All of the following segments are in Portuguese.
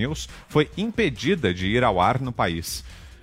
News foi impedida de ir ao ar no país.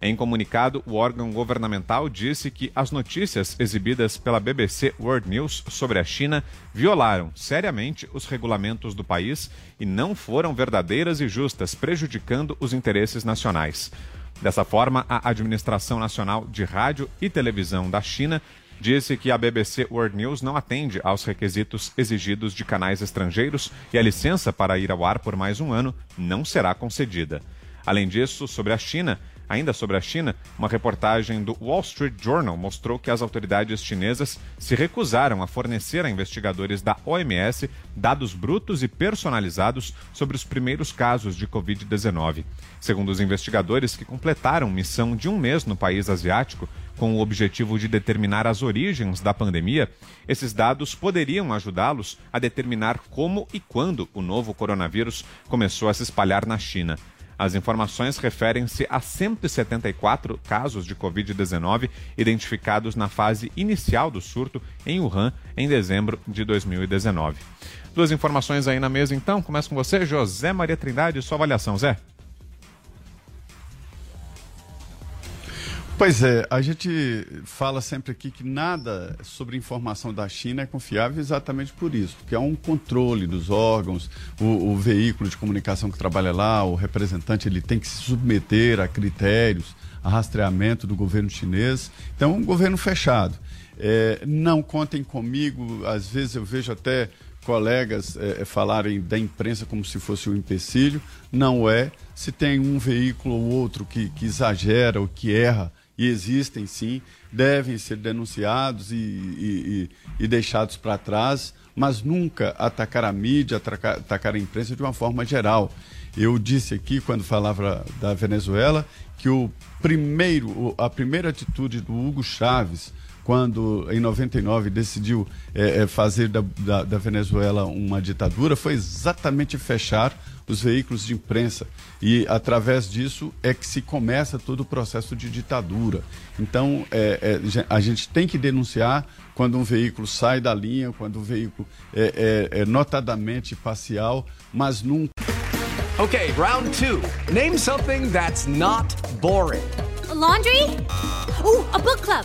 Em comunicado, o órgão governamental disse que as notícias exibidas pela BBC World News sobre a China violaram seriamente os regulamentos do país e não foram verdadeiras e justas, prejudicando os interesses nacionais. Dessa forma, a Administração Nacional de Rádio e Televisão da China disse que a BBC World News não atende aos requisitos exigidos de canais estrangeiros e a licença para ir ao ar por mais um ano não será concedida. Além disso, sobre a China, Ainda sobre a China, uma reportagem do Wall Street Journal mostrou que as autoridades chinesas se recusaram a fornecer a investigadores da OMS dados brutos e personalizados sobre os primeiros casos de Covid-19. Segundo os investigadores que completaram missão de um mês no país asiático, com o objetivo de determinar as origens da pandemia, esses dados poderiam ajudá-los a determinar como e quando o novo coronavírus começou a se espalhar na China. As informações referem-se a 174 casos de Covid-19 identificados na fase inicial do surto em Wuhan em dezembro de 2019. Duas informações aí na mesa, então. Começa com você, José Maria Trindade. Sua avaliação, Zé. Pois é, a gente fala sempre aqui que nada sobre informação da China é confiável exatamente por isso, porque há um controle dos órgãos, o, o, veículo de comunicação que trabalha lá, o representante, ele tem que se submeter a critérios, a rastreamento do governo chinês. Então, um governo fechado. É, não contem comigo, às vezes eu vejo até colegas é, falarem da imprensa como se fosse um empecilho. Não é. Se tem um veículo ou outro que, que exagera ou que erra, e existem sim, devem ser denunciados e, e, e deixados para trás, mas nunca atacar a mídia, atacar, atacar a imprensa de uma forma geral. Eu disse aqui, quando falava da Venezuela, que o primeiro, a primeira atitude do Hugo Chávez, quando em 99 decidiu é, fazer da, da, da Venezuela uma ditadura, foi exatamente fechar os veículos de imprensa. E através disso é que se começa todo o processo de ditadura. Então, é, é, a gente tem que denunciar quando um veículo sai da linha, quando o um veículo é, é, é notadamente parcial, mas nunca. Ok, round two. Name something that's not boring. A laundry? Uh, a book club.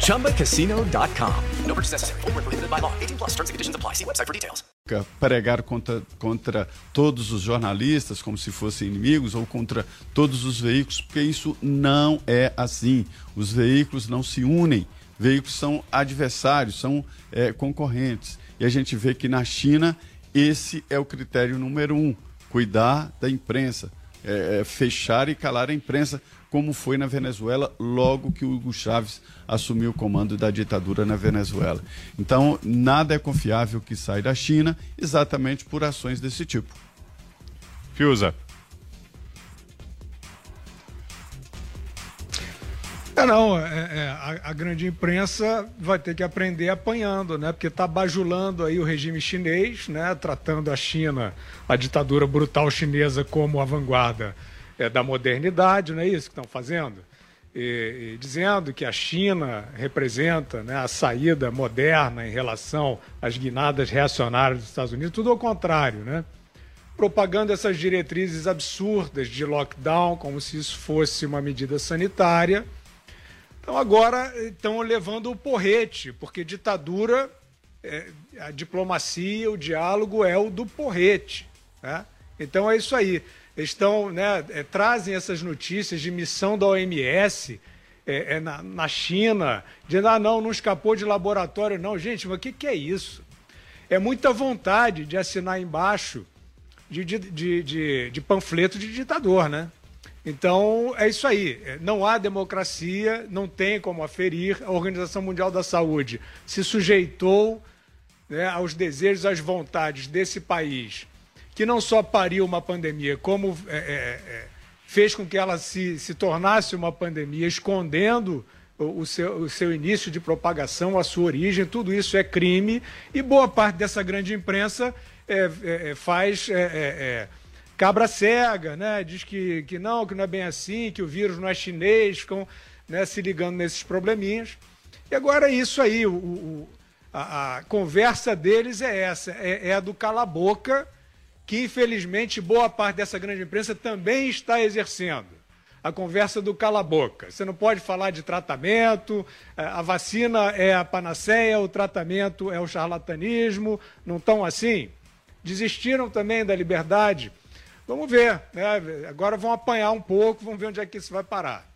ChumbaCasino.com. No purchase necessary. Full prohibited by law. 18 plus terms and conditions apply. See website for details. Pregar contra, contra todos os jornalistas como se fossem inimigos ou contra todos os veículos, porque isso não é assim. Os veículos não se unem. Veículos são adversários, são é, concorrentes. E a gente vê que na China esse é o critério número um: cuidar da imprensa, é, é, fechar e calar a imprensa, como foi na Venezuela logo que o Hugo Chávez assumiu o comando da ditadura na Venezuela. Então, nada é confiável que sai da China exatamente por ações desse tipo. Fiusa. É, não, é, é, a, a, grande imprensa vai ter que aprender apanhando, né? Porque está bajulando aí o regime chinês, né? Tratando a China, a ditadura brutal chinesa como a vanguarda é, da modernidade, não é isso que estão fazendo? E, e, dizendo que a China representa né, a saída moderna em relação às guinadas reacionárias dos Estados Unidos, tudo ao contrário, né? Propagando essas diretrizes absurdas de lockdown, como se isso fosse uma medida sanitária então agora estão levando o porrete, porque ditadura, é, a diplomacia, o diálogo é o do porrete. Né? Então é isso aí. Estão, né, é, trazem essas notícias de missão da OMS é, é, na, na, China, dizendo, ah, não, não escapou de laboratório, não. Gente, mas o que, que é isso? é muita vontade de assinar embaixo de, de, de, de, de panfleto de ditador, né? Então, é isso aí. Não há democracia, não tem como aferir. A Organização Mundial da Saúde se sujeitou né, aos desejos, às vontades desse país, que não só pariu uma pandemia, como é, é, é, fez com que ela se, se tornasse uma pandemia, escondendo o, o, seu, o seu início de propagação, a sua origem. Tudo isso é crime. E boa parte dessa grande imprensa é, é, é, faz cabra cega, né? Diz que, que não, que não é bem assim, que o vírus não é chinês, ficam né, se ligando nesses probleminhas. E agora é isso aí, o, o a, a, conversa deles é essa, é, é a do cala-boca, que infelizmente boa parte dessa grande imprensa também está exercendo a conversa do cala-boca. Você não pode falar de tratamento, é, a vacina é a panaceia, o tratamento é o charlatanismo, não estão assim? Desistiram também da liberdade Vamos ver. Né? Agora vão apanhar um pouco, vamos ver onde é que isso vai parar.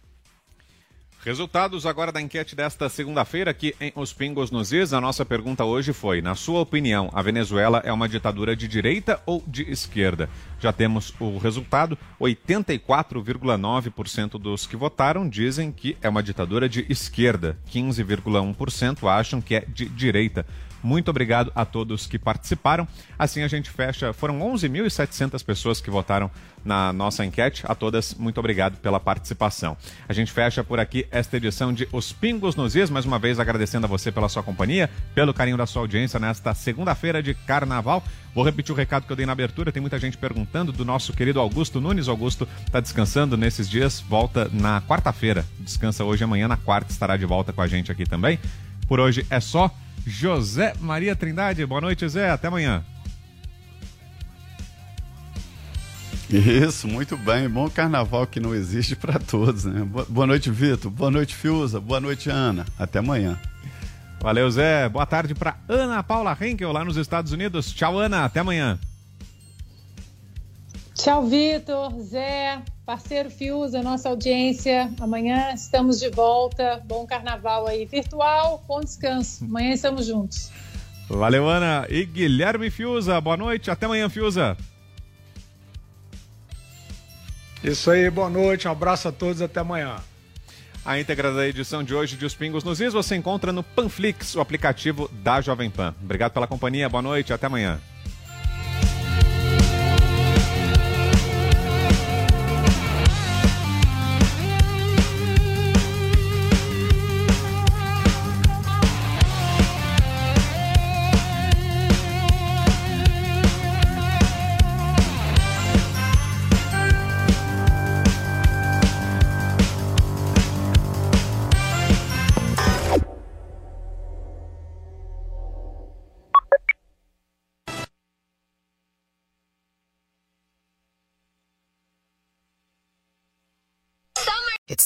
Resultados agora da enquete desta segunda-feira aqui em Os Pingos nos Is. A nossa pergunta hoje foi: na sua opinião, a Venezuela é uma ditadura de direita ou de esquerda? Já temos o resultado: 84,9% dos que votaram dizem que é uma ditadura de esquerda, 15,1% acham que é de direita. Muito obrigado a todos que participaram. Assim a gente fecha. Foram 11.700 pessoas que votaram na nossa enquete. A todas, muito obrigado pela participação. A gente fecha por aqui esta edição de Os Pingos nos Is. Mais uma vez agradecendo a você pela sua companhia, pelo carinho da sua audiência nesta segunda-feira de carnaval. Vou repetir o recado que eu dei na abertura. Tem muita gente perguntando do nosso querido Augusto Nunes. Augusto está descansando nesses dias, volta na quarta-feira. Descansa hoje amanhã, na quarta, estará de volta com a gente aqui também. Por hoje é só. José Maria Trindade. Boa noite, Zé. Até amanhã. Isso, muito bem. Bom carnaval que não existe para todos, né? Boa noite, Vitor. Boa noite, Fiuza. Boa noite, Ana. Até amanhã. Valeu, Zé. Boa tarde para Ana Paula Henkel, lá nos Estados Unidos. Tchau, Ana. Até amanhã. Tchau, Vitor, Zé, parceiro Fiuza, nossa audiência. Amanhã estamos de volta. Bom carnaval aí virtual, bom descanso. Amanhã estamos juntos. Valeu, Ana. E Guilherme Fiuza, boa noite. Até amanhã, Fiuza. Isso aí, boa noite. Um abraço a todos. Até amanhã. A íntegra da edição de hoje de Os Pingos nos Is você encontra no Panflix, o aplicativo da Jovem Pan. Obrigado pela companhia, boa noite, até amanhã.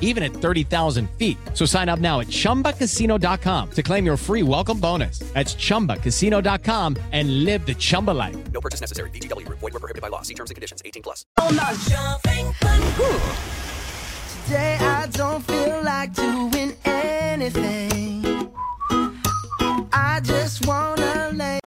even at 30,000 feet. So sign up now at chumbacasino.com to claim your free welcome bonus. That's chumbacasino.com and live the Chumba life. No purchase necessary. VGW Group. Void where prohibited by law. See terms and conditions. 18 plus. Today I don't feel like doing anything. I just wanna lay.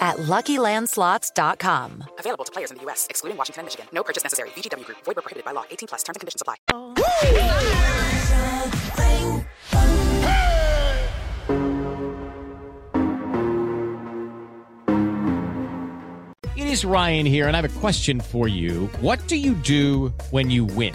at LuckyLandSlots.com. Available to players in the U.S., excluding Washington and Michigan. No purchase necessary. VGW Group. Void where prohibited by law. 18 plus. Terms and conditions apply. It is Ryan here, and I have a question for you. What do you do when you win?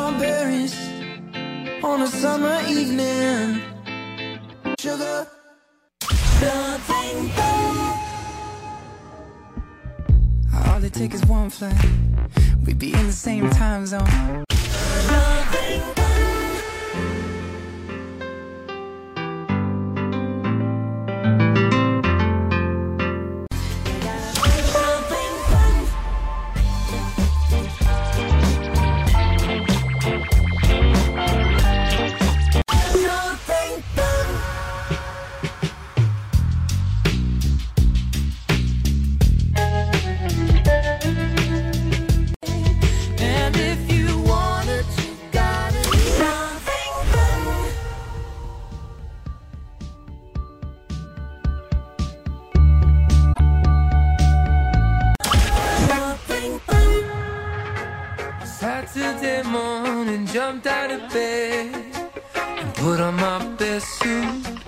Sugar. All it takes is one flight. We'd be in the same time zone. Saturday morning, jumped out of bed and put on my best suit.